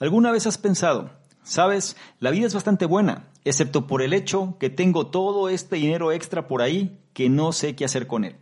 ¿Alguna vez has pensado, sabes, la vida es bastante buena, excepto por el hecho que tengo todo este dinero extra por ahí que no sé qué hacer con él?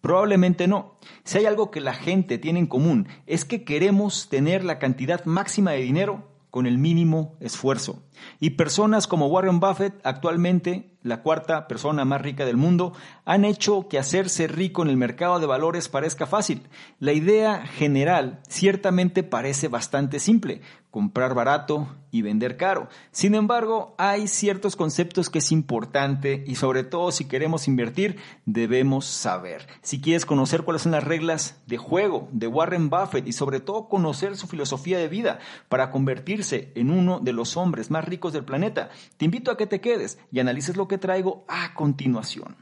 Probablemente no. Si hay algo que la gente tiene en común es que queremos tener la cantidad máxima de dinero con el mínimo esfuerzo. Y personas como Warren Buffett, actualmente la cuarta persona más rica del mundo, han hecho que hacerse rico en el mercado de valores parezca fácil. La idea general ciertamente parece bastante simple, comprar barato y vender caro. Sin embargo, hay ciertos conceptos que es importante y sobre todo si queremos invertir debemos saber. Si quieres conocer cuáles son las reglas de juego de Warren Buffett y sobre todo conocer su filosofía de vida para convertirse en uno de los hombres más ricos del planeta, te invito a que te quedes y analices lo que traigo a continuación.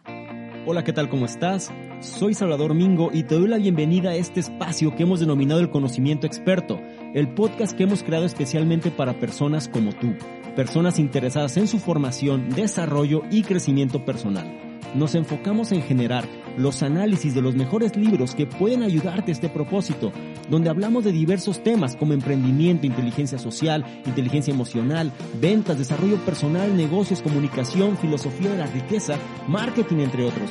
Hola, ¿qué tal? ¿Cómo estás? Soy Salvador Mingo y te doy la bienvenida a este espacio que hemos denominado el conocimiento experto, el podcast que hemos creado especialmente para personas como tú, personas interesadas en su formación, desarrollo y crecimiento personal nos enfocamos en generar los análisis de los mejores libros que pueden ayudarte a este propósito, donde hablamos de diversos temas como emprendimiento, inteligencia social, inteligencia emocional, ventas, desarrollo personal, negocios, comunicación, filosofía de la riqueza, marketing, entre otros.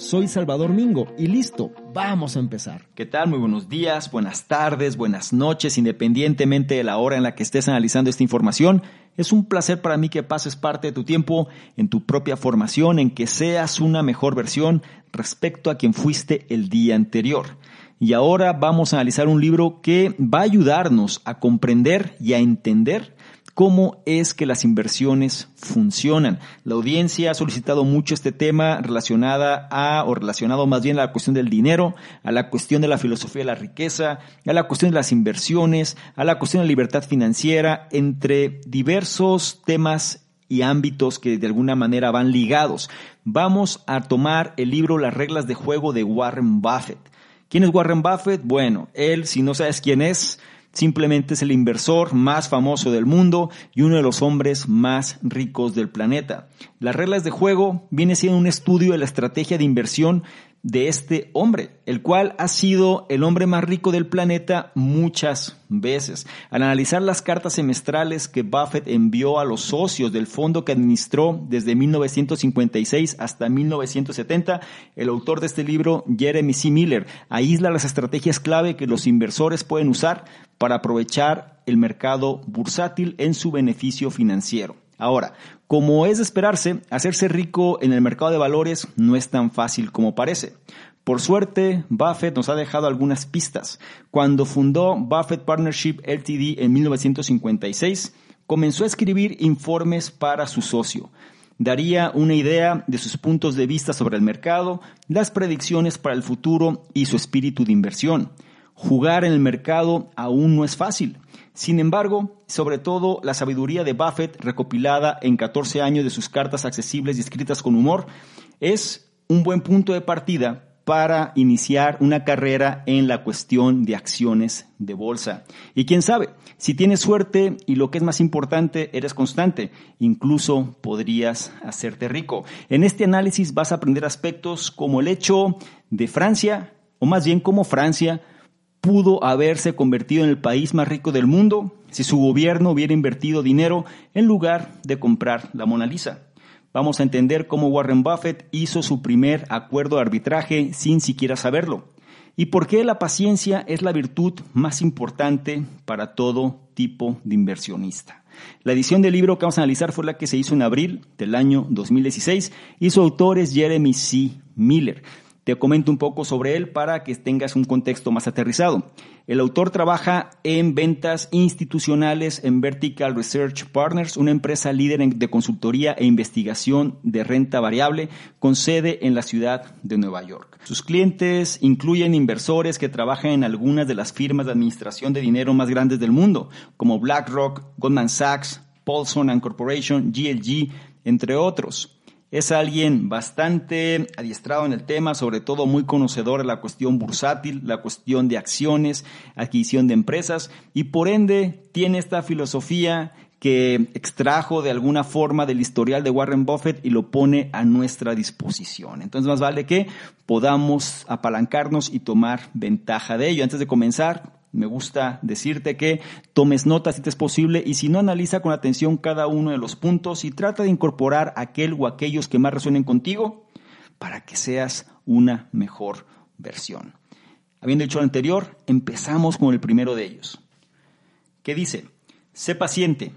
Soy Salvador Mingo y listo, vamos a empezar. ¿Qué tal? Muy buenos días, buenas tardes, buenas noches, independientemente de la hora en la que estés analizando esta información. Es un placer para mí que pases parte de tu tiempo en tu propia formación, en que seas una mejor versión respecto a quien fuiste el día anterior. Y ahora vamos a analizar un libro que va a ayudarnos a comprender y a entender cómo es que las inversiones funcionan. La audiencia ha solicitado mucho este tema relacionada a, o relacionado más bien a la cuestión del dinero, a la cuestión de la filosofía de la riqueza, a la cuestión de las inversiones, a la cuestión de la libertad financiera, entre diversos temas y ámbitos que de alguna manera van ligados. Vamos a tomar el libro Las reglas de juego de Warren Buffett. ¿Quién es Warren Buffett? Bueno, él, si no sabes quién es, Simplemente es el inversor más famoso del mundo y uno de los hombres más ricos del planeta. Las reglas de juego viene siendo un estudio de la estrategia de inversión de este hombre, el cual ha sido el hombre más rico del planeta muchas veces. Al analizar las cartas semestrales que Buffett envió a los socios del fondo que administró desde 1956 hasta 1970, el autor de este libro, Jeremy C. Miller, aísla las estrategias clave que los inversores pueden usar para aprovechar el mercado bursátil en su beneficio financiero. Ahora, como es de esperarse, hacerse rico en el mercado de valores no es tan fácil como parece. Por suerte, Buffett nos ha dejado algunas pistas. Cuando fundó Buffett Partnership Ltd en 1956, comenzó a escribir informes para su socio. Daría una idea de sus puntos de vista sobre el mercado, las predicciones para el futuro y su espíritu de inversión. Jugar en el mercado aún no es fácil. Sin embargo, sobre todo la sabiduría de Buffett, recopilada en 14 años de sus cartas accesibles y escritas con humor, es un buen punto de partida para iniciar una carrera en la cuestión de acciones de bolsa. Y quién sabe, si tienes suerte y lo que es más importante, eres constante, incluso podrías hacerte rico. En este análisis vas a aprender aspectos como el hecho de Francia, o más bien cómo Francia pudo haberse convertido en el país más rico del mundo si su gobierno hubiera invertido dinero en lugar de comprar la Mona Lisa. Vamos a entender cómo Warren Buffett hizo su primer acuerdo de arbitraje sin siquiera saberlo y por qué la paciencia es la virtud más importante para todo tipo de inversionista. La edición del libro que vamos a analizar fue la que se hizo en abril del año 2016 y su autor es Jeremy C. Miller. Te comento un poco sobre él para que tengas un contexto más aterrizado. El autor trabaja en ventas institucionales en Vertical Research Partners, una empresa líder de consultoría e investigación de renta variable con sede en la ciudad de Nueva York. Sus clientes incluyen inversores que trabajan en algunas de las firmas de administración de dinero más grandes del mundo, como BlackRock, Goldman Sachs, Paulson Corporation, GLG, entre otros. Es alguien bastante adiestrado en el tema, sobre todo muy conocedor de la cuestión bursátil, la cuestión de acciones, adquisición de empresas y por ende tiene esta filosofía que extrajo de alguna forma del historial de Warren Buffett y lo pone a nuestra disposición. Entonces más vale que podamos apalancarnos y tomar ventaja de ello. Antes de comenzar, me gusta decirte que tomes notas si te es posible y si no analiza con atención cada uno de los puntos y trata de incorporar aquel o aquellos que más resuenen contigo para que seas una mejor versión. Habiendo dicho lo anterior, empezamos con el primero de ellos. ¿Qué dice? Sé paciente.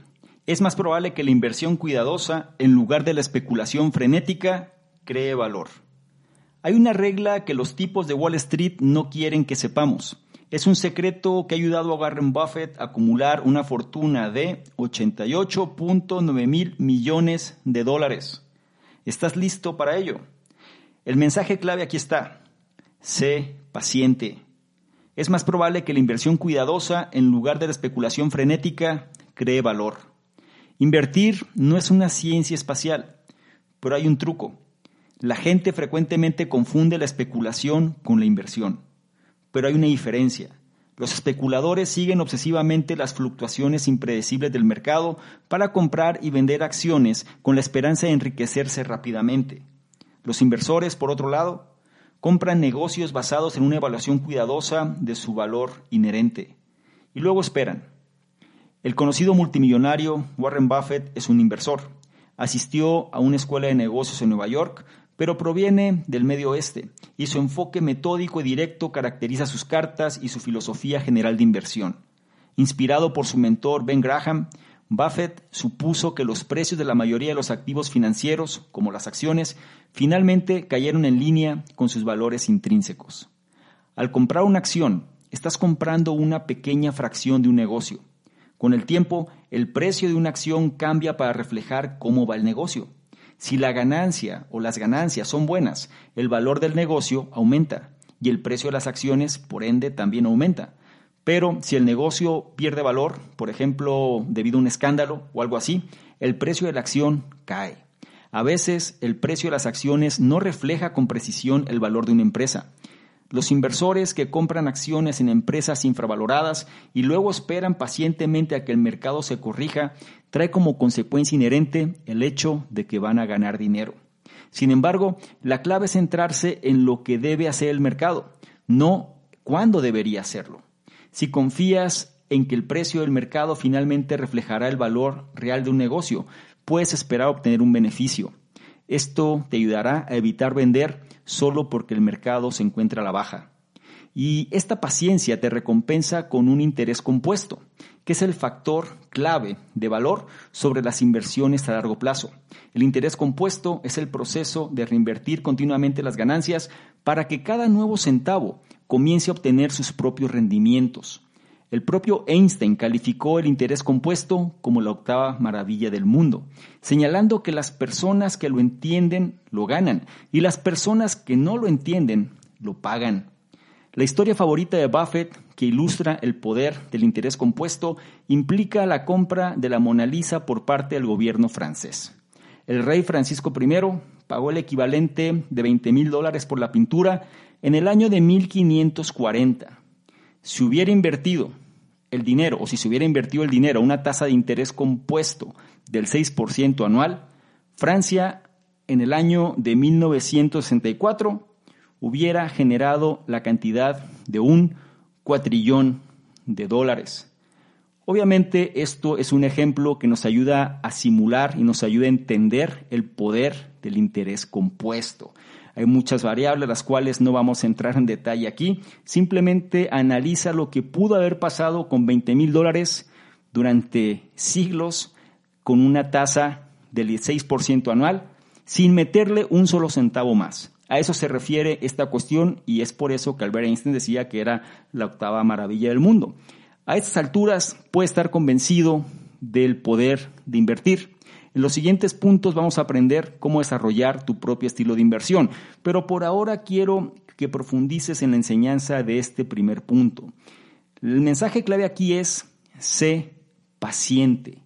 Es más probable que la inversión cuidadosa, en lugar de la especulación frenética, cree valor. Hay una regla que los tipos de Wall Street no quieren que sepamos es un secreto que ha ayudado a Warren Buffett a acumular una fortuna de 88.9 mil millones de dólares. ¿Estás listo para ello? El mensaje clave aquí está. Sé paciente. Es más probable que la inversión cuidadosa, en lugar de la especulación frenética, cree valor. Invertir no es una ciencia espacial, pero hay un truco. La gente frecuentemente confunde la especulación con la inversión pero hay una diferencia. Los especuladores siguen obsesivamente las fluctuaciones impredecibles del mercado para comprar y vender acciones con la esperanza de enriquecerse rápidamente. Los inversores, por otro lado, compran negocios basados en una evaluación cuidadosa de su valor inherente y luego esperan. El conocido multimillonario Warren Buffett es un inversor. Asistió a una escuela de negocios en Nueva York, pero proviene del Medio Oeste y su enfoque metódico y directo caracteriza sus cartas y su filosofía general de inversión. Inspirado por su mentor Ben Graham, Buffett supuso que los precios de la mayoría de los activos financieros, como las acciones, finalmente cayeron en línea con sus valores intrínsecos. Al comprar una acción, estás comprando una pequeña fracción de un negocio. Con el tiempo, el precio de una acción cambia para reflejar cómo va el negocio. Si la ganancia o las ganancias son buenas, el valor del negocio aumenta y el precio de las acciones, por ende, también aumenta. Pero si el negocio pierde valor, por ejemplo, debido a un escándalo o algo así, el precio de la acción cae. A veces el precio de las acciones no refleja con precisión el valor de una empresa. Los inversores que compran acciones en empresas infravaloradas y luego esperan pacientemente a que el mercado se corrija, trae como consecuencia inherente el hecho de que van a ganar dinero. Sin embargo, la clave es centrarse en lo que debe hacer el mercado, no cuándo debería hacerlo. Si confías en que el precio del mercado finalmente reflejará el valor real de un negocio, puedes esperar obtener un beneficio. Esto te ayudará a evitar vender solo porque el mercado se encuentra a la baja. Y esta paciencia te recompensa con un interés compuesto, que es el factor clave de valor sobre las inversiones a largo plazo. El interés compuesto es el proceso de reinvertir continuamente las ganancias para que cada nuevo centavo comience a obtener sus propios rendimientos. El propio Einstein calificó el interés compuesto como la octava maravilla del mundo, señalando que las personas que lo entienden lo ganan y las personas que no lo entienden lo pagan. La historia favorita de Buffett, que ilustra el poder del interés compuesto, implica la compra de la Mona Lisa por parte del gobierno francés. El rey Francisco I pagó el equivalente de 20 mil dólares por la pintura en el año de 1540. Si hubiera invertido el dinero, o si se hubiera invertido el dinero a una tasa de interés compuesto del 6% anual, Francia en el año de 1964 hubiera generado la cantidad de un cuatrillón de dólares. Obviamente esto es un ejemplo que nos ayuda a simular y nos ayuda a entender el poder del interés compuesto. Hay muchas variables, las cuales no vamos a entrar en detalle aquí. Simplemente analiza lo que pudo haber pasado con 20 mil dólares durante siglos con una tasa del 16% anual sin meterle un solo centavo más. A eso se refiere esta cuestión y es por eso que Albert Einstein decía que era la octava maravilla del mundo. A estas alturas puede estar convencido del poder de invertir. En los siguientes puntos vamos a aprender cómo desarrollar tu propio estilo de inversión, pero por ahora quiero que profundices en la enseñanza de este primer punto. El mensaje clave aquí es sé paciente.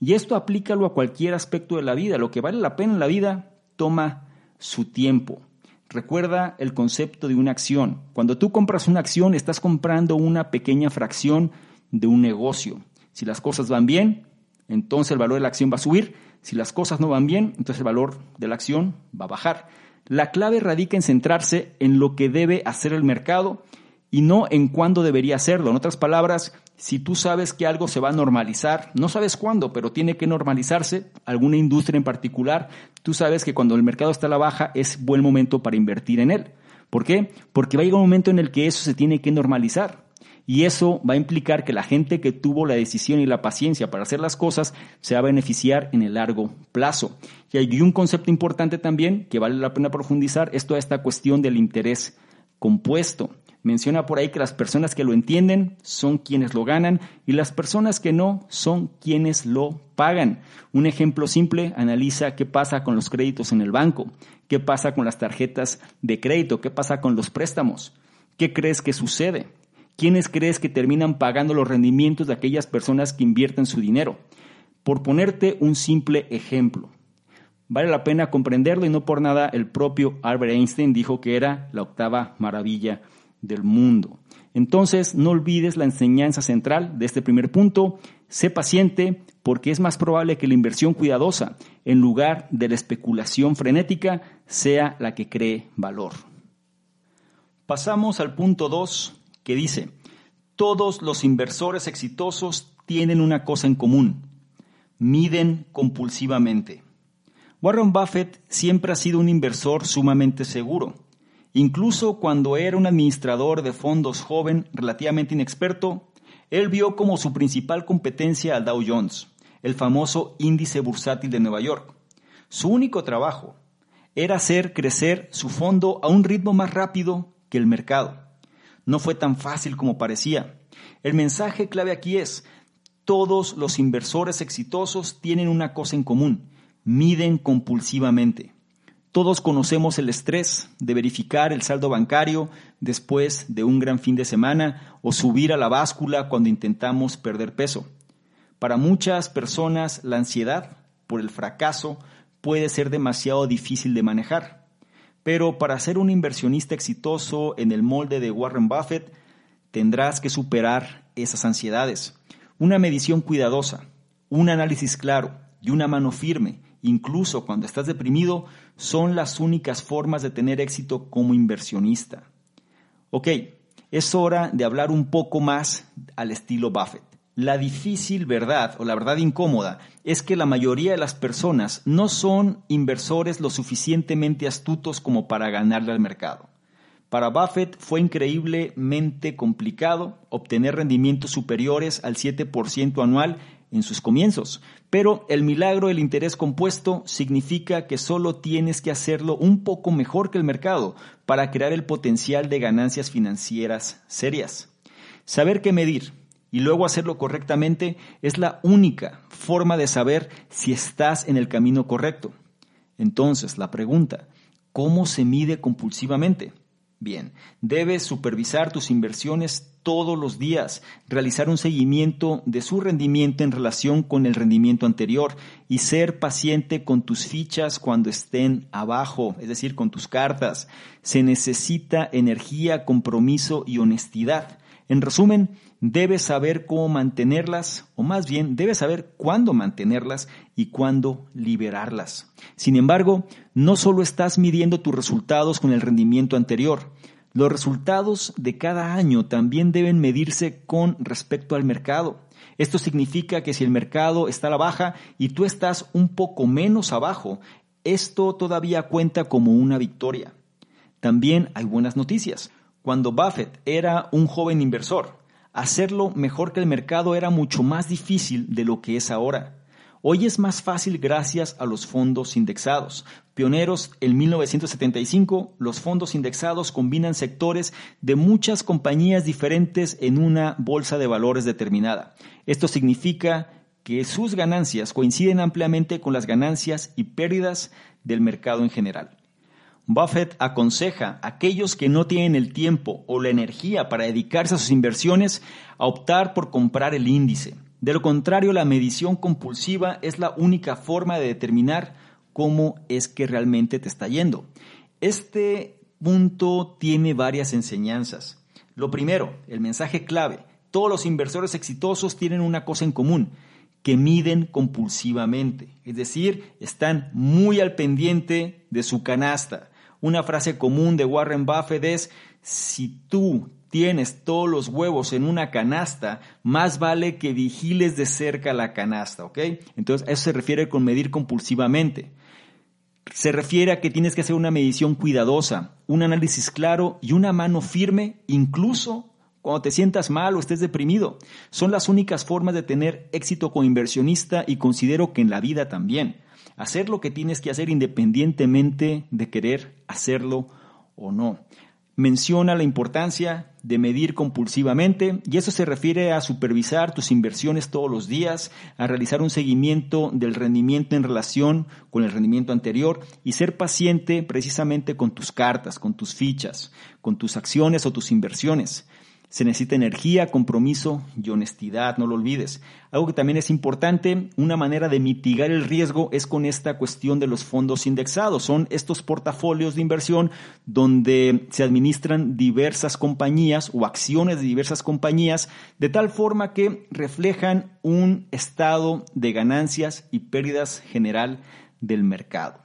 Y esto aplícalo a cualquier aspecto de la vida. Lo que vale la pena en la vida toma su tiempo. Recuerda el concepto de una acción. Cuando tú compras una acción, estás comprando una pequeña fracción de un negocio. Si las cosas van bien, entonces el valor de la acción va a subir. Si las cosas no van bien, entonces el valor de la acción va a bajar. La clave radica en centrarse en lo que debe hacer el mercado y no en cuándo debería hacerlo. En otras palabras, si tú sabes que algo se va a normalizar, no sabes cuándo, pero tiene que normalizarse, alguna industria en particular, tú sabes que cuando el mercado está a la baja es buen momento para invertir en él. ¿Por qué? Porque va a llegar un momento en el que eso se tiene que normalizar. Y eso va a implicar que la gente que tuvo la decisión y la paciencia para hacer las cosas se va a beneficiar en el largo plazo. Y hay un concepto importante también que vale la pena profundizar, es toda esta cuestión del interés compuesto. Menciona por ahí que las personas que lo entienden son quienes lo ganan y las personas que no son quienes lo pagan. Un ejemplo simple, analiza qué pasa con los créditos en el banco, qué pasa con las tarjetas de crédito, qué pasa con los préstamos, qué crees que sucede. ¿Quiénes crees que terminan pagando los rendimientos de aquellas personas que invierten su dinero? Por ponerte un simple ejemplo. Vale la pena comprenderlo y no por nada el propio Albert Einstein dijo que era la octava maravilla del mundo. Entonces, no olvides la enseñanza central de este primer punto. Sé paciente porque es más probable que la inversión cuidadosa, en lugar de la especulación frenética, sea la que cree valor. Pasamos al punto 2 que dice, todos los inversores exitosos tienen una cosa en común, miden compulsivamente. Warren Buffett siempre ha sido un inversor sumamente seguro. Incluso cuando era un administrador de fondos joven relativamente inexperto, él vio como su principal competencia al Dow Jones, el famoso índice bursátil de Nueva York. Su único trabajo era hacer crecer su fondo a un ritmo más rápido que el mercado no fue tan fácil como parecía. El mensaje clave aquí es, todos los inversores exitosos tienen una cosa en común, miden compulsivamente. Todos conocemos el estrés de verificar el saldo bancario después de un gran fin de semana o subir a la báscula cuando intentamos perder peso. Para muchas personas la ansiedad por el fracaso puede ser demasiado difícil de manejar. Pero para ser un inversionista exitoso en el molde de Warren Buffett, tendrás que superar esas ansiedades. Una medición cuidadosa, un análisis claro y una mano firme, incluso cuando estás deprimido, son las únicas formas de tener éxito como inversionista. Ok, es hora de hablar un poco más al estilo Buffett. La difícil verdad o la verdad incómoda es que la mayoría de las personas no son inversores lo suficientemente astutos como para ganarle al mercado. Para Buffett fue increíblemente complicado obtener rendimientos superiores al 7% anual en sus comienzos, pero el milagro del interés compuesto significa que solo tienes que hacerlo un poco mejor que el mercado para crear el potencial de ganancias financieras serias. Saber qué medir, y luego hacerlo correctamente es la única forma de saber si estás en el camino correcto. Entonces, la pregunta, ¿cómo se mide compulsivamente? Bien, debes supervisar tus inversiones todos los días, realizar un seguimiento de su rendimiento en relación con el rendimiento anterior y ser paciente con tus fichas cuando estén abajo, es decir, con tus cartas. Se necesita energía, compromiso y honestidad. En resumen, debes saber cómo mantenerlas, o más bien, debes saber cuándo mantenerlas y cuándo liberarlas. Sin embargo, no solo estás midiendo tus resultados con el rendimiento anterior, los resultados de cada año también deben medirse con respecto al mercado. Esto significa que si el mercado está a la baja y tú estás un poco menos abajo, esto todavía cuenta como una victoria. También hay buenas noticias. Cuando Buffett era un joven inversor, hacerlo mejor que el mercado era mucho más difícil de lo que es ahora. Hoy es más fácil gracias a los fondos indexados. Pioneros en 1975, los fondos indexados combinan sectores de muchas compañías diferentes en una bolsa de valores determinada. Esto significa que sus ganancias coinciden ampliamente con las ganancias y pérdidas del mercado en general. Buffett aconseja a aquellos que no tienen el tiempo o la energía para dedicarse a sus inversiones a optar por comprar el índice. De lo contrario, la medición compulsiva es la única forma de determinar cómo es que realmente te está yendo. Este punto tiene varias enseñanzas. Lo primero, el mensaje clave. Todos los inversores exitosos tienen una cosa en común, que miden compulsivamente, es decir, están muy al pendiente de su canasta. Una frase común de Warren Buffett es, si tú tienes todos los huevos en una canasta, más vale que vigiles de cerca la canasta, ¿ok? Entonces, eso se refiere con medir compulsivamente. Se refiere a que tienes que hacer una medición cuidadosa, un análisis claro y una mano firme, incluso cuando te sientas mal o estés deprimido. Son las únicas formas de tener éxito como inversionista y considero que en la vida también. Hacer lo que tienes que hacer independientemente de querer hacerlo o no menciona la importancia de medir compulsivamente y eso se refiere a supervisar tus inversiones todos los días, a realizar un seguimiento del rendimiento en relación con el rendimiento anterior y ser paciente precisamente con tus cartas, con tus fichas, con tus acciones o tus inversiones. Se necesita energía, compromiso y honestidad, no lo olvides. Algo que también es importante, una manera de mitigar el riesgo es con esta cuestión de los fondos indexados. Son estos portafolios de inversión donde se administran diversas compañías o acciones de diversas compañías de tal forma que reflejan un estado de ganancias y pérdidas general del mercado.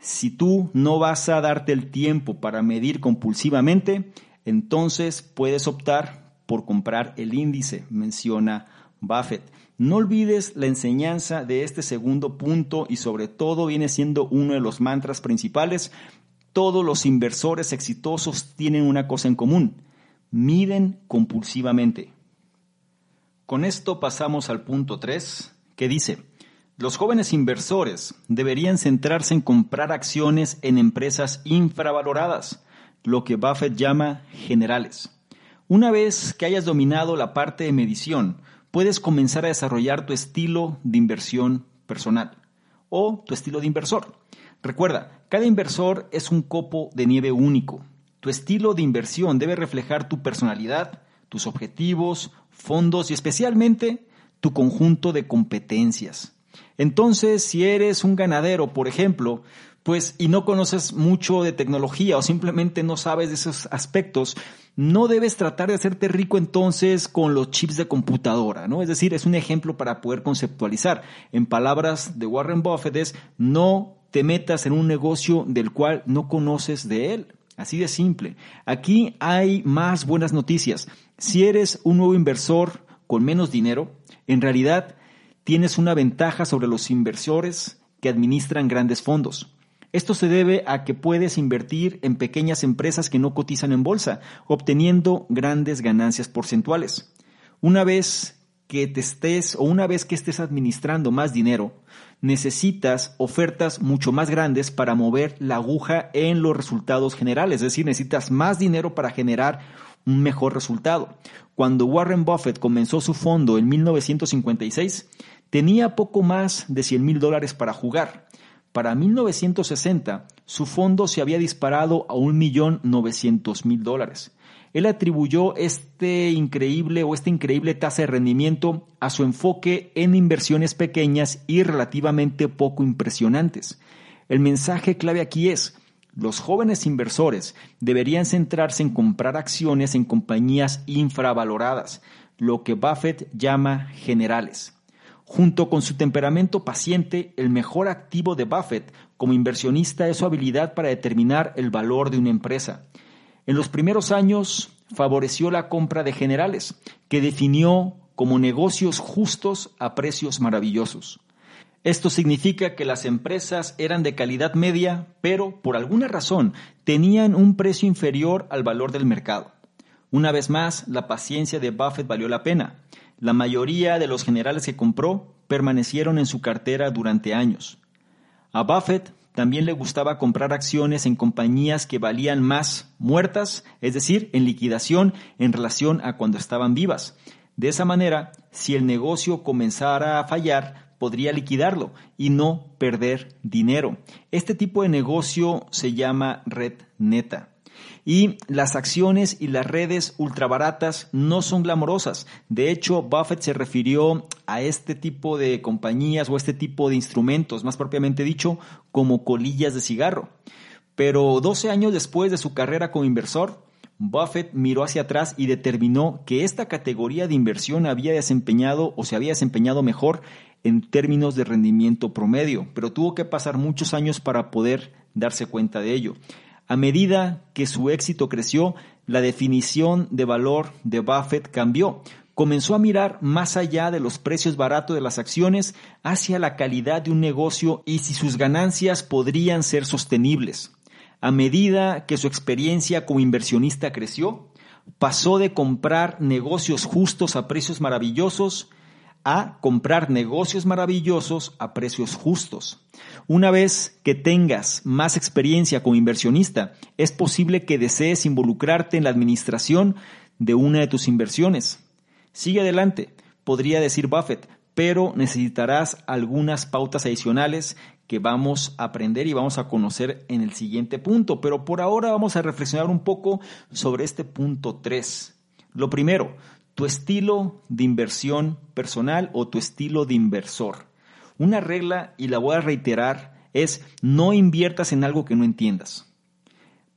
Si tú no vas a darte el tiempo para medir compulsivamente, entonces puedes optar por comprar el índice, menciona Buffett. No olvides la enseñanza de este segundo punto y sobre todo viene siendo uno de los mantras principales. Todos los inversores exitosos tienen una cosa en común, miden compulsivamente. Con esto pasamos al punto 3, que dice, los jóvenes inversores deberían centrarse en comprar acciones en empresas infravaloradas lo que Buffett llama generales. Una vez que hayas dominado la parte de medición, puedes comenzar a desarrollar tu estilo de inversión personal o tu estilo de inversor. Recuerda, cada inversor es un copo de nieve único. Tu estilo de inversión debe reflejar tu personalidad, tus objetivos, fondos y especialmente tu conjunto de competencias. Entonces, si eres un ganadero, por ejemplo, pues y no conoces mucho de tecnología o simplemente no sabes de esos aspectos, no debes tratar de hacerte rico entonces con los chips de computadora, ¿no? Es decir, es un ejemplo para poder conceptualizar. En palabras de Warren Buffett es no te metas en un negocio del cual no conoces de él. Así de simple. Aquí hay más buenas noticias. Si eres un nuevo inversor con menos dinero, en realidad tienes una ventaja sobre los inversores que administran grandes fondos. Esto se debe a que puedes invertir en pequeñas empresas que no cotizan en bolsa, obteniendo grandes ganancias porcentuales. Una vez que te estés o una vez que estés administrando más dinero, necesitas ofertas mucho más grandes para mover la aguja en los resultados generales, es decir, necesitas más dinero para generar un mejor resultado. Cuando Warren Buffett comenzó su fondo en 1956, tenía poco más de 100 mil dólares para jugar para 1960, su fondo se había disparado a 1.900.000 dólares. Él atribuyó este increíble o esta increíble tasa de rendimiento a su enfoque en inversiones pequeñas y relativamente poco impresionantes. El mensaje clave aquí es, los jóvenes inversores deberían centrarse en comprar acciones en compañías infravaloradas, lo que Buffett llama generales. Junto con su temperamento paciente, el mejor activo de Buffett como inversionista es su habilidad para determinar el valor de una empresa. En los primeros años favoreció la compra de generales, que definió como negocios justos a precios maravillosos. Esto significa que las empresas eran de calidad media, pero por alguna razón tenían un precio inferior al valor del mercado. Una vez más, la paciencia de Buffett valió la pena. La mayoría de los generales que compró permanecieron en su cartera durante años. A Buffett también le gustaba comprar acciones en compañías que valían más muertas, es decir, en liquidación en relación a cuando estaban vivas. De esa manera, si el negocio comenzara a fallar, podría liquidarlo y no perder dinero. Este tipo de negocio se llama red neta. Y las acciones y las redes ultrabaratas no son glamorosas. De hecho, Buffett se refirió a este tipo de compañías o este tipo de instrumentos, más propiamente dicho, como colillas de cigarro. Pero 12 años después de su carrera como inversor, Buffett miró hacia atrás y determinó que esta categoría de inversión había desempeñado o se había desempeñado mejor en términos de rendimiento promedio, pero tuvo que pasar muchos años para poder darse cuenta de ello. A medida que su éxito creció, la definición de valor de Buffett cambió. Comenzó a mirar más allá de los precios baratos de las acciones hacia la calidad de un negocio y si sus ganancias podrían ser sostenibles. A medida que su experiencia como inversionista creció, pasó de comprar negocios justos a precios maravillosos a comprar negocios maravillosos a precios justos. Una vez que tengas más experiencia como inversionista, es posible que desees involucrarte en la administración de una de tus inversiones. Sigue adelante, podría decir Buffett, pero necesitarás algunas pautas adicionales que vamos a aprender y vamos a conocer en el siguiente punto. Pero por ahora vamos a reflexionar un poco sobre este punto 3. Lo primero, tu estilo de inversión personal o tu estilo de inversor. Una regla, y la voy a reiterar, es no inviertas en algo que no entiendas.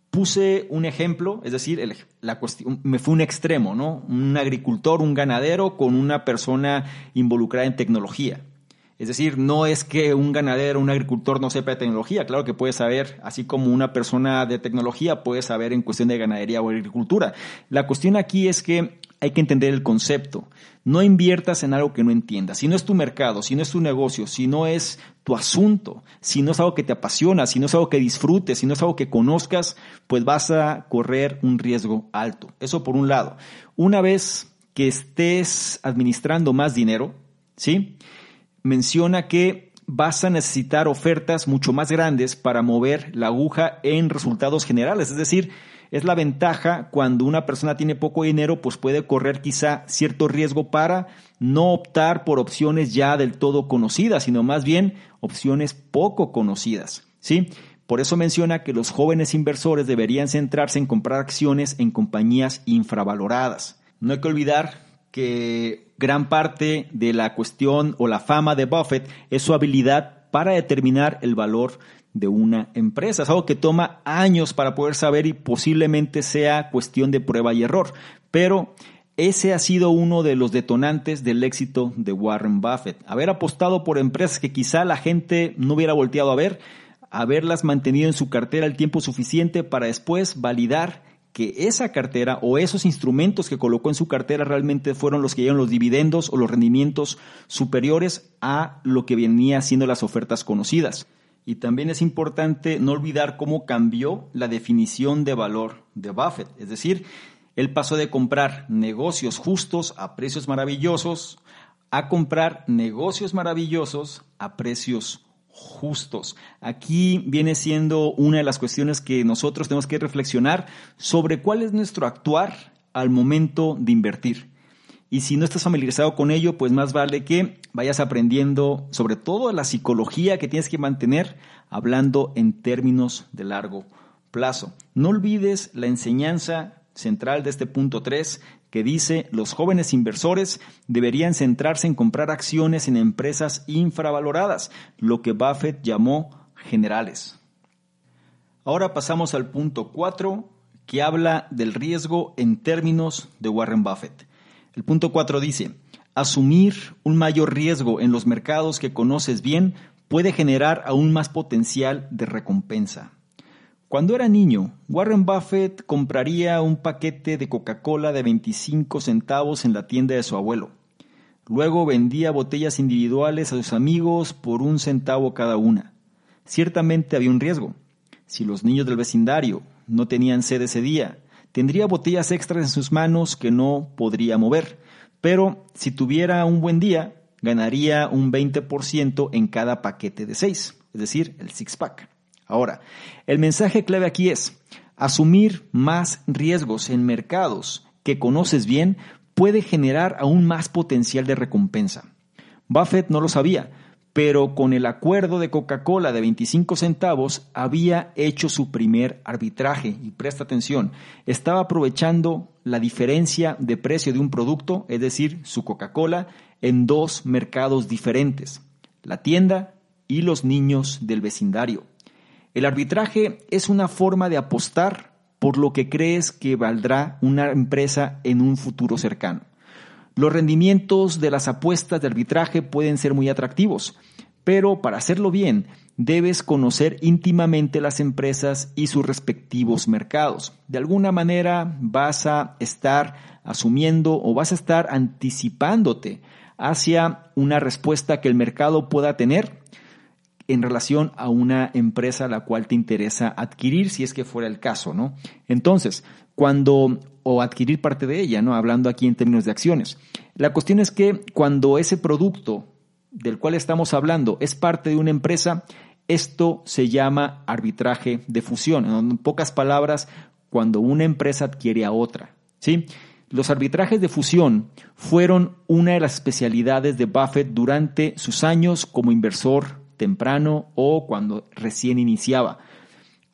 Puse un ejemplo, es decir, la cuestión, me fue un extremo, ¿no? Un agricultor, un ganadero con una persona involucrada en tecnología. Es decir, no es que un ganadero, un agricultor no sepa de tecnología, claro que puede saber, así como una persona de tecnología puede saber en cuestión de ganadería o agricultura. La cuestión aquí es que hay que entender el concepto. No inviertas en algo que no entiendas. Si no es tu mercado, si no es tu negocio, si no es tu asunto, si no es algo que te apasiona, si no es algo que disfrutes, si no es algo que conozcas, pues vas a correr un riesgo alto. Eso por un lado. Una vez que estés administrando más dinero, ¿sí? menciona que vas a necesitar ofertas mucho más grandes para mover la aguja en resultados generales. Es decir, es la ventaja cuando una persona tiene poco dinero, pues puede correr quizá cierto riesgo para no optar por opciones ya del todo conocidas, sino más bien opciones poco conocidas. ¿sí? Por eso menciona que los jóvenes inversores deberían centrarse en comprar acciones en compañías infravaloradas. No hay que olvidar que gran parte de la cuestión o la fama de Buffett es su habilidad para determinar el valor de una empresa. Es algo que toma años para poder saber y posiblemente sea cuestión de prueba y error. Pero ese ha sido uno de los detonantes del éxito de Warren Buffett. Haber apostado por empresas que quizá la gente no hubiera volteado a ver, haberlas mantenido en su cartera el tiempo suficiente para después validar que esa cartera o esos instrumentos que colocó en su cartera realmente fueron los que dieron los dividendos o los rendimientos superiores a lo que venía siendo las ofertas conocidas. Y también es importante no olvidar cómo cambió la definición de valor de Buffett. Es decir, él pasó de comprar negocios justos a precios maravillosos a comprar negocios maravillosos a precios justos. Aquí viene siendo una de las cuestiones que nosotros tenemos que reflexionar sobre cuál es nuestro actuar al momento de invertir. Y si no estás familiarizado con ello, pues más vale que vayas aprendiendo sobre todo la psicología que tienes que mantener hablando en términos de largo plazo. No olvides la enseñanza central de este punto 3 que dice los jóvenes inversores deberían centrarse en comprar acciones en empresas infravaloradas, lo que Buffett llamó generales. Ahora pasamos al punto 4 que habla del riesgo en términos de Warren Buffett. El punto 4 dice, asumir un mayor riesgo en los mercados que conoces bien puede generar aún más potencial de recompensa. Cuando era niño, Warren Buffett compraría un paquete de Coca-Cola de 25 centavos en la tienda de su abuelo. Luego vendía botellas individuales a sus amigos por un centavo cada una. Ciertamente había un riesgo. Si los niños del vecindario no tenían sed ese día, tendría botellas extras en sus manos que no podría mover. Pero si tuviera un buen día, ganaría un 20% en cada paquete de 6, es decir, el six-pack. Ahora, el mensaje clave aquí es, asumir más riesgos en mercados que conoces bien puede generar aún más potencial de recompensa. Buffett no lo sabía, pero con el acuerdo de Coca-Cola de 25 centavos había hecho su primer arbitraje. Y presta atención, estaba aprovechando la diferencia de precio de un producto, es decir, su Coca-Cola, en dos mercados diferentes, la tienda y los niños del vecindario. El arbitraje es una forma de apostar por lo que crees que valdrá una empresa en un futuro cercano. Los rendimientos de las apuestas de arbitraje pueden ser muy atractivos, pero para hacerlo bien debes conocer íntimamente las empresas y sus respectivos mercados. De alguna manera vas a estar asumiendo o vas a estar anticipándote hacia una respuesta que el mercado pueda tener en relación a una empresa a la cual te interesa adquirir, si es que fuera el caso, ¿no? Entonces, cuando o adquirir parte de ella, ¿no? Hablando aquí en términos de acciones. La cuestión es que cuando ese producto del cual estamos hablando es parte de una empresa, esto se llama arbitraje de fusión. En pocas palabras, cuando una empresa adquiere a otra. ¿sí? Los arbitrajes de fusión fueron una de las especialidades de Buffett durante sus años como inversor temprano o cuando recién iniciaba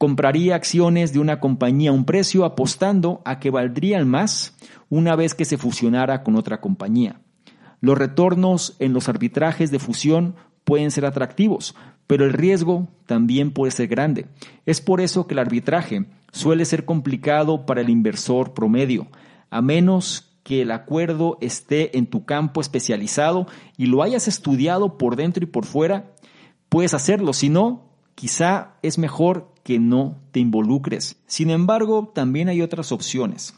compraría acciones de una compañía a un precio apostando a que valdrían más una vez que se fusionara con otra compañía. Los retornos en los arbitrajes de fusión pueden ser atractivos, pero el riesgo también puede ser grande. Es por eso que el arbitraje suele ser complicado para el inversor promedio, a menos que el acuerdo esté en tu campo especializado y lo hayas estudiado por dentro y por fuera, puedes hacerlo, si no, quizá es mejor que no te involucres. Sin embargo, también hay otras opciones.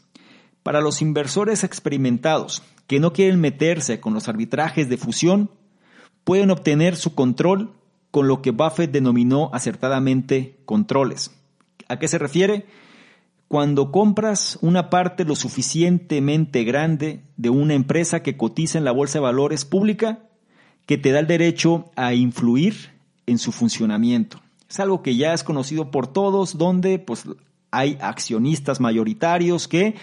Para los inversores experimentados que no quieren meterse con los arbitrajes de fusión, pueden obtener su control con lo que Buffett denominó acertadamente controles. ¿A qué se refiere? Cuando compras una parte lo suficientemente grande de una empresa que cotiza en la bolsa de valores pública, que te da el derecho a influir en su funcionamiento. Es algo que ya es conocido por todos, donde pues, hay accionistas mayoritarios que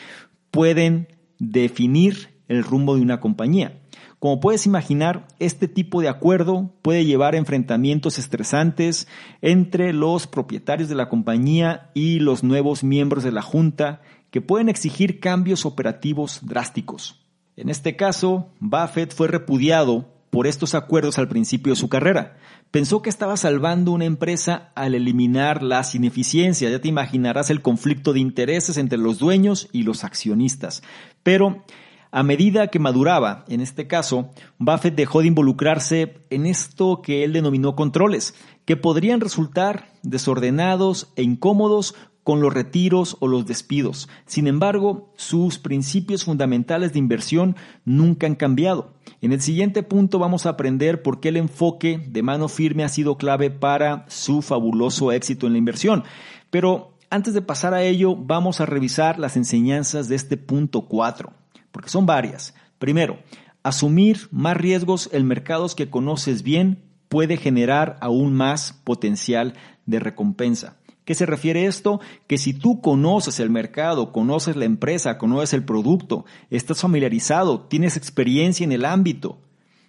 pueden definir el rumbo de una compañía. Como puedes imaginar, este tipo de acuerdo puede llevar a enfrentamientos estresantes entre los propietarios de la compañía y los nuevos miembros de la junta que pueden exigir cambios operativos drásticos. En este caso, Buffett fue repudiado por estos acuerdos al principio de su carrera, pensó que estaba salvando una empresa al eliminar las ineficiencias. Ya te imaginarás el conflicto de intereses entre los dueños y los accionistas. Pero a medida que maduraba, en este caso, Buffett dejó de involucrarse en esto que él denominó controles, que podrían resultar desordenados e incómodos con los retiros o los despidos. Sin embargo, sus principios fundamentales de inversión nunca han cambiado. En el siguiente punto vamos a aprender por qué el enfoque de mano firme ha sido clave para su fabuloso éxito en la inversión. Pero antes de pasar a ello, vamos a revisar las enseñanzas de este punto 4, porque son varias. Primero, asumir más riesgos en mercados que conoces bien puede generar aún más potencial de recompensa. ¿Qué se refiere esto? Que si tú conoces el mercado, conoces la empresa, conoces el producto, estás familiarizado, tienes experiencia en el ámbito,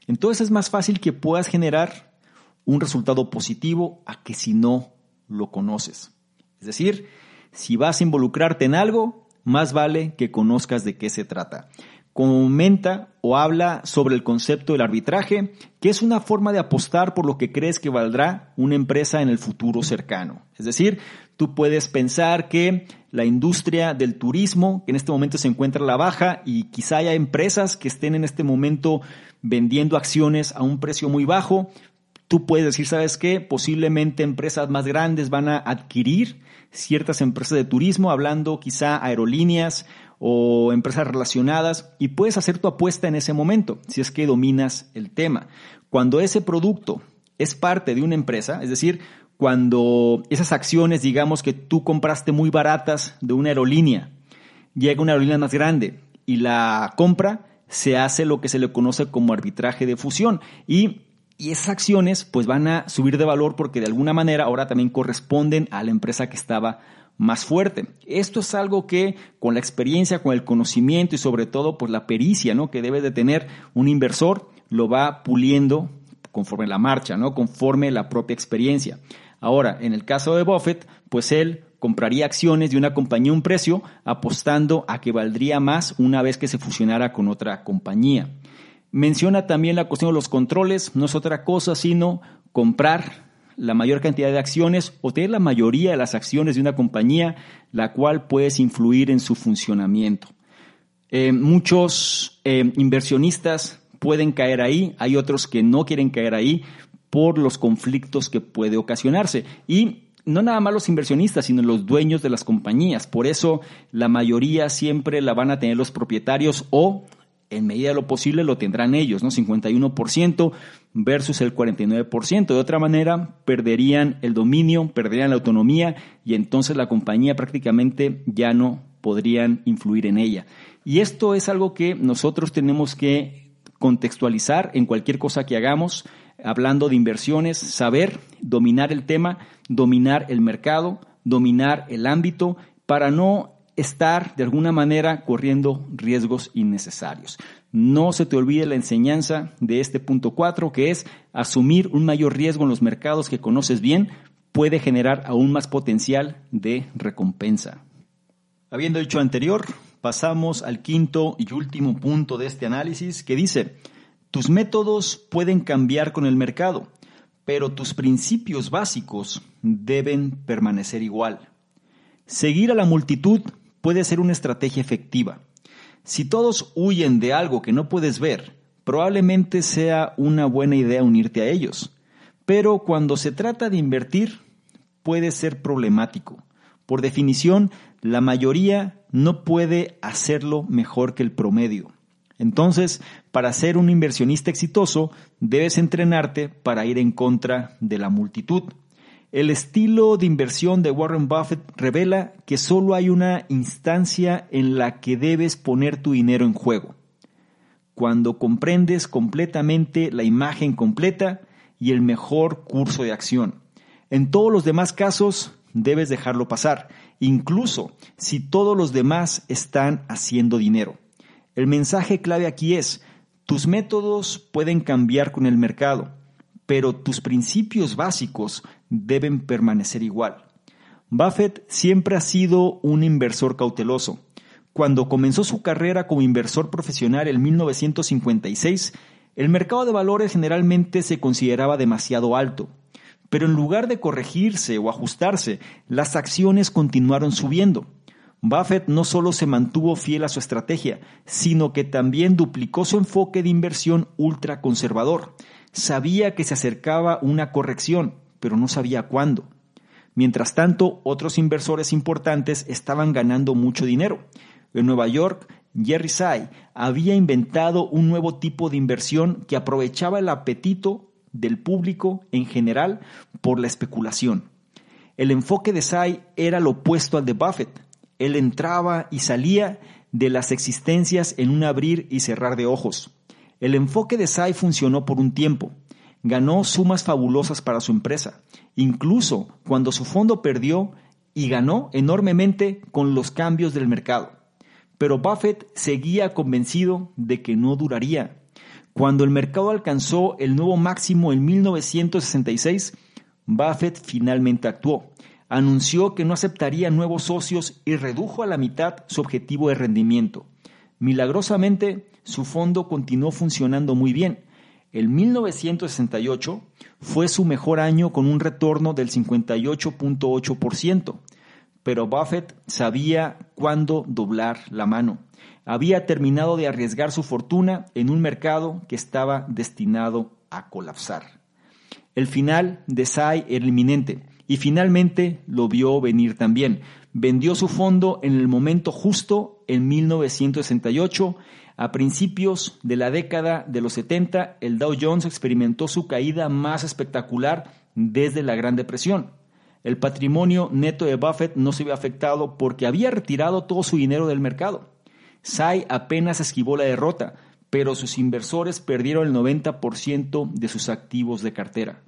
entonces es más fácil que puedas generar un resultado positivo a que si no lo conoces. Es decir, si vas a involucrarte en algo, más vale que conozcas de qué se trata comenta o habla sobre el concepto del arbitraje, que es una forma de apostar por lo que crees que valdrá una empresa en el futuro cercano. Es decir, tú puedes pensar que la industria del turismo, que en este momento se encuentra a la baja y quizá haya empresas que estén en este momento vendiendo acciones a un precio muy bajo, tú puedes decir, ¿sabes qué? Posiblemente empresas más grandes van a adquirir ciertas empresas de turismo, hablando quizá aerolíneas o empresas relacionadas y puedes hacer tu apuesta en ese momento si es que dominas el tema. Cuando ese producto es parte de una empresa, es decir, cuando esas acciones, digamos que tú compraste muy baratas de una aerolínea, llega una aerolínea más grande y la compra, se hace lo que se le conoce como arbitraje de fusión y, y esas acciones pues van a subir de valor porque de alguna manera ahora también corresponden a la empresa que estaba más fuerte. Esto es algo que con la experiencia, con el conocimiento y sobre todo pues la pericia ¿no? que debe de tener un inversor lo va puliendo conforme la marcha, ¿no? conforme la propia experiencia. Ahora, en el caso de Buffett, pues él compraría acciones de una compañía a un precio apostando a que valdría más una vez que se fusionara con otra compañía. Menciona también la cuestión de los controles, no es otra cosa sino comprar la mayor cantidad de acciones o tener la mayoría de las acciones de una compañía, la cual puedes influir en su funcionamiento. Eh, muchos eh, inversionistas pueden caer ahí, hay otros que no quieren caer ahí por los conflictos que puede ocasionarse. Y no nada más los inversionistas, sino los dueños de las compañías. Por eso la mayoría siempre la van a tener los propietarios o en medida de lo posible lo tendrán ellos, ¿no? 51% versus el 49%. De otra manera, perderían el dominio, perderían la autonomía y entonces la compañía prácticamente ya no podrían influir en ella. Y esto es algo que nosotros tenemos que contextualizar en cualquier cosa que hagamos, hablando de inversiones, saber dominar el tema, dominar el mercado, dominar el ámbito para no estar de alguna manera corriendo riesgos innecesarios. No se te olvide la enseñanza de este punto 4, que es asumir un mayor riesgo en los mercados que conoces bien puede generar aún más potencial de recompensa. Habiendo dicho anterior, pasamos al quinto y último punto de este análisis que dice, tus métodos pueden cambiar con el mercado, pero tus principios básicos deben permanecer igual. Seguir a la multitud puede ser una estrategia efectiva. Si todos huyen de algo que no puedes ver, probablemente sea una buena idea unirte a ellos. Pero cuando se trata de invertir, puede ser problemático. Por definición, la mayoría no puede hacerlo mejor que el promedio. Entonces, para ser un inversionista exitoso, debes entrenarte para ir en contra de la multitud. El estilo de inversión de Warren Buffett revela que solo hay una instancia en la que debes poner tu dinero en juego. Cuando comprendes completamente la imagen completa y el mejor curso de acción. En todos los demás casos, debes dejarlo pasar, incluso si todos los demás están haciendo dinero. El mensaje clave aquí es, tus métodos pueden cambiar con el mercado, pero tus principios básicos deben permanecer igual. Buffett siempre ha sido un inversor cauteloso. Cuando comenzó su carrera como inversor profesional en 1956, el mercado de valores generalmente se consideraba demasiado alto. Pero en lugar de corregirse o ajustarse, las acciones continuaron subiendo. Buffett no solo se mantuvo fiel a su estrategia, sino que también duplicó su enfoque de inversión ultraconservador. Sabía que se acercaba una corrección, pero no sabía cuándo. Mientras tanto, otros inversores importantes estaban ganando mucho dinero. En Nueva York, Jerry Say había inventado un nuevo tipo de inversión que aprovechaba el apetito del público en general por la especulación. El enfoque de Say era lo opuesto al de Buffett él entraba y salía de las existencias en un abrir y cerrar de ojos. El enfoque de Sai funcionó por un tiempo. Ganó sumas fabulosas para su empresa, incluso cuando su fondo perdió y ganó enormemente con los cambios del mercado. Pero Buffett seguía convencido de que no duraría. Cuando el mercado alcanzó el nuevo máximo en 1966, Buffett finalmente actuó anunció que no aceptaría nuevos socios y redujo a la mitad su objetivo de rendimiento. Milagrosamente, su fondo continuó funcionando muy bien. El 1968 fue su mejor año con un retorno del 58.8%, pero Buffett sabía cuándo doblar la mano. Había terminado de arriesgar su fortuna en un mercado que estaba destinado a colapsar. El final de Sai era inminente y finalmente lo vio venir también. Vendió su fondo en el momento justo en 1968. A principios de la década de los 70, el Dow Jones experimentó su caída más espectacular desde la Gran Depresión. El patrimonio neto de Buffett no se vio afectado porque había retirado todo su dinero del mercado. Sai apenas esquivó la derrota, pero sus inversores perdieron el 90% de sus activos de cartera.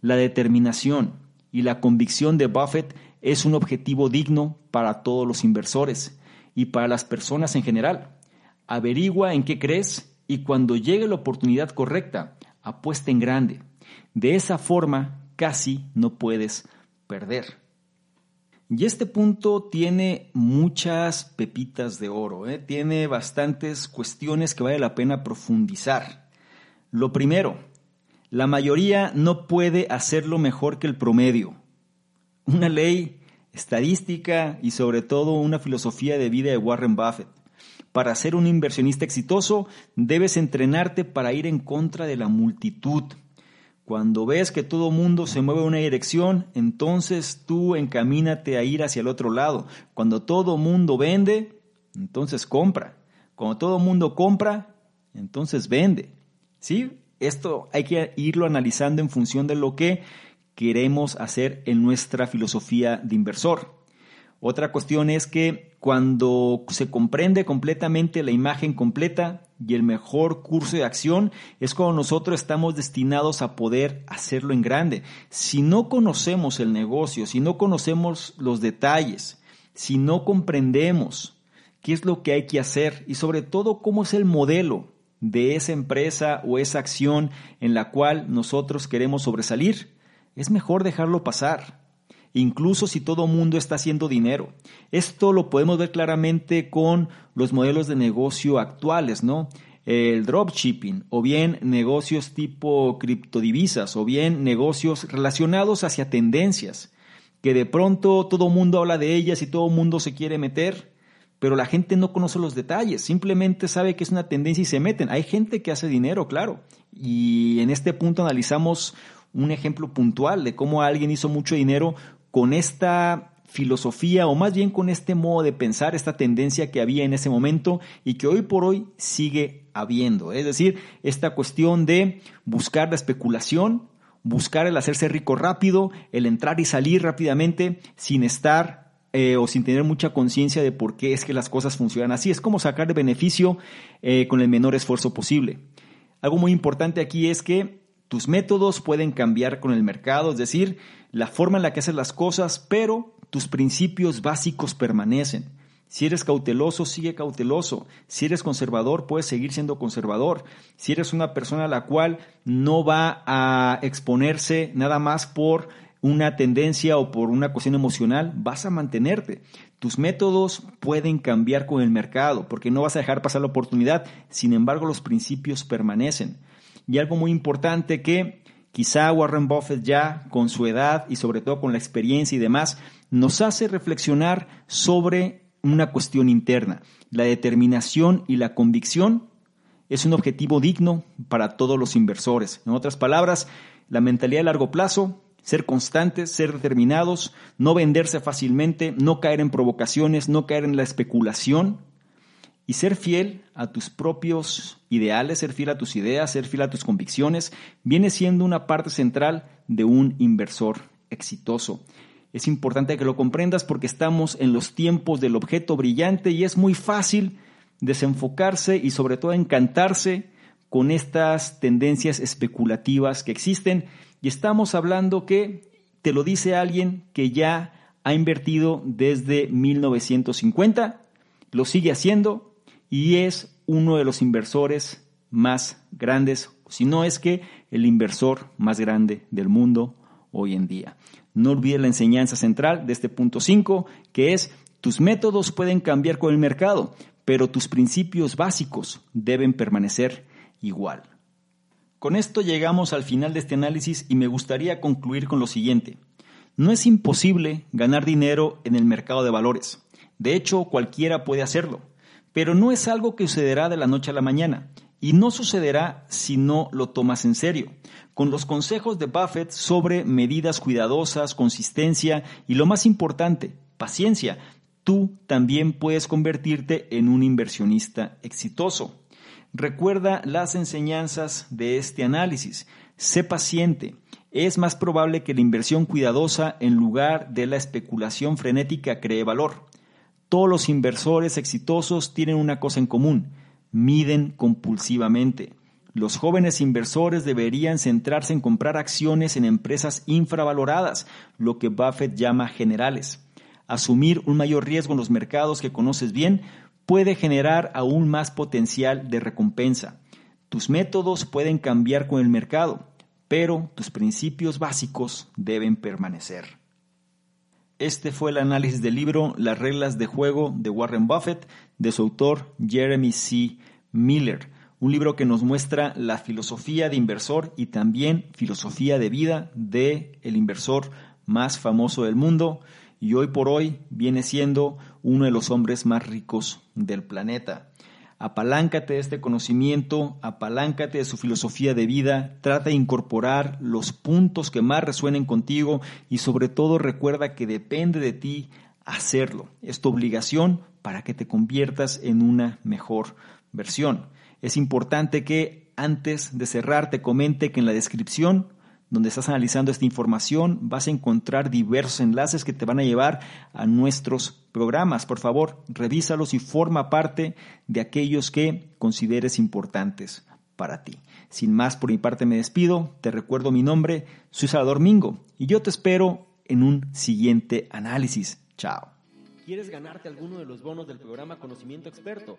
La determinación y la convicción de Buffett es un objetivo digno para todos los inversores y para las personas en general. Averigua en qué crees y cuando llegue la oportunidad correcta, apuesta en grande. De esa forma, casi no puedes perder. Y este punto tiene muchas pepitas de oro, ¿eh? tiene bastantes cuestiones que vale la pena profundizar. Lo primero, la mayoría no puede hacerlo mejor que el promedio. Una ley estadística y sobre todo una filosofía de vida de Warren Buffett. Para ser un inversionista exitoso debes entrenarte para ir en contra de la multitud. Cuando ves que todo mundo se mueve en una dirección, entonces tú encamínate a ir hacia el otro lado. Cuando todo mundo vende, entonces compra. Cuando todo mundo compra, entonces vende. ¿Sí? Esto hay que irlo analizando en función de lo que queremos hacer en nuestra filosofía de inversor. Otra cuestión es que cuando se comprende completamente la imagen completa y el mejor curso de acción es cuando nosotros estamos destinados a poder hacerlo en grande. Si no conocemos el negocio, si no conocemos los detalles, si no comprendemos qué es lo que hay que hacer y sobre todo cómo es el modelo de esa empresa o esa acción en la cual nosotros queremos sobresalir, es mejor dejarlo pasar incluso si todo mundo está haciendo dinero. Esto lo podemos ver claramente con los modelos de negocio actuales, ¿no? El dropshipping, o bien negocios tipo criptodivisas, o bien negocios relacionados hacia tendencias, que de pronto todo mundo habla de ellas y todo mundo se quiere meter, pero la gente no conoce los detalles, simplemente sabe que es una tendencia y se meten. Hay gente que hace dinero, claro, y en este punto analizamos un ejemplo puntual de cómo alguien hizo mucho dinero con esta filosofía o más bien con este modo de pensar, esta tendencia que había en ese momento y que hoy por hoy sigue habiendo. Es decir, esta cuestión de buscar la especulación, buscar el hacerse rico rápido, el entrar y salir rápidamente sin estar eh, o sin tener mucha conciencia de por qué es que las cosas funcionan así. Es como sacar beneficio eh, con el menor esfuerzo posible. Algo muy importante aquí es que tus métodos pueden cambiar con el mercado, es decir, la forma en la que haces las cosas, pero tus principios básicos permanecen. Si eres cauteloso, sigue cauteloso. Si eres conservador, puedes seguir siendo conservador. Si eres una persona a la cual no va a exponerse nada más por una tendencia o por una cuestión emocional, vas a mantenerte. Tus métodos pueden cambiar con el mercado porque no vas a dejar pasar la oportunidad. Sin embargo, los principios permanecen. Y algo muy importante que Quizá Warren Buffett ya, con su edad y sobre todo con la experiencia y demás, nos hace reflexionar sobre una cuestión interna. La determinación y la convicción es un objetivo digno para todos los inversores. En otras palabras, la mentalidad de largo plazo, ser constantes, ser determinados, no venderse fácilmente, no caer en provocaciones, no caer en la especulación, y ser fiel a tus propios ideales, ser fiel a tus ideas, ser fiel a tus convicciones, viene siendo una parte central de un inversor exitoso. Es importante que lo comprendas porque estamos en los tiempos del objeto brillante y es muy fácil desenfocarse y sobre todo encantarse con estas tendencias especulativas que existen. Y estamos hablando que te lo dice alguien que ya ha invertido desde 1950, lo sigue haciendo y es uno de los inversores más grandes, si no es que el inversor más grande del mundo hoy en día. No olvides la enseñanza central de este punto 5, que es tus métodos pueden cambiar con el mercado, pero tus principios básicos deben permanecer igual. Con esto llegamos al final de este análisis y me gustaría concluir con lo siguiente. No es imposible ganar dinero en el mercado de valores. De hecho, cualquiera puede hacerlo. Pero no es algo que sucederá de la noche a la mañana. Y no sucederá si no lo tomas en serio. Con los consejos de Buffett sobre medidas cuidadosas, consistencia y lo más importante, paciencia, tú también puedes convertirte en un inversionista exitoso. Recuerda las enseñanzas de este análisis. Sé paciente. Es más probable que la inversión cuidadosa en lugar de la especulación frenética cree valor. Todos los inversores exitosos tienen una cosa en común. miden compulsivamente. Los jóvenes inversores deberían centrarse en comprar acciones en empresas infravaloradas, lo que Buffett llama generales. Asumir un mayor riesgo en los mercados que conoces bien puede generar aún más potencial de recompensa. Tus métodos pueden cambiar con el mercado, pero tus principios básicos deben permanecer. Este fue el análisis del libro Las reglas de juego de Warren Buffett de su autor Jeremy C. Miller, un libro que nos muestra la filosofía de inversor y también filosofía de vida de el inversor más famoso del mundo y hoy por hoy viene siendo uno de los hombres más ricos del planeta. Apaláncate de este conocimiento, apaláncate de su filosofía de vida, trata de incorporar los puntos que más resuenen contigo y sobre todo recuerda que depende de ti hacerlo. Es tu obligación para que te conviertas en una mejor versión. Es importante que antes de cerrar te comente que en la descripción donde estás analizando esta información, vas a encontrar diversos enlaces que te van a llevar a nuestros programas. Por favor, revísalos y forma parte de aquellos que consideres importantes para ti. Sin más, por mi parte me despido. Te recuerdo mi nombre, soy Salvador Mingo y yo te espero en un siguiente análisis. Chao. ¿Quieres ganarte alguno de los bonos del programa Conocimiento Experto?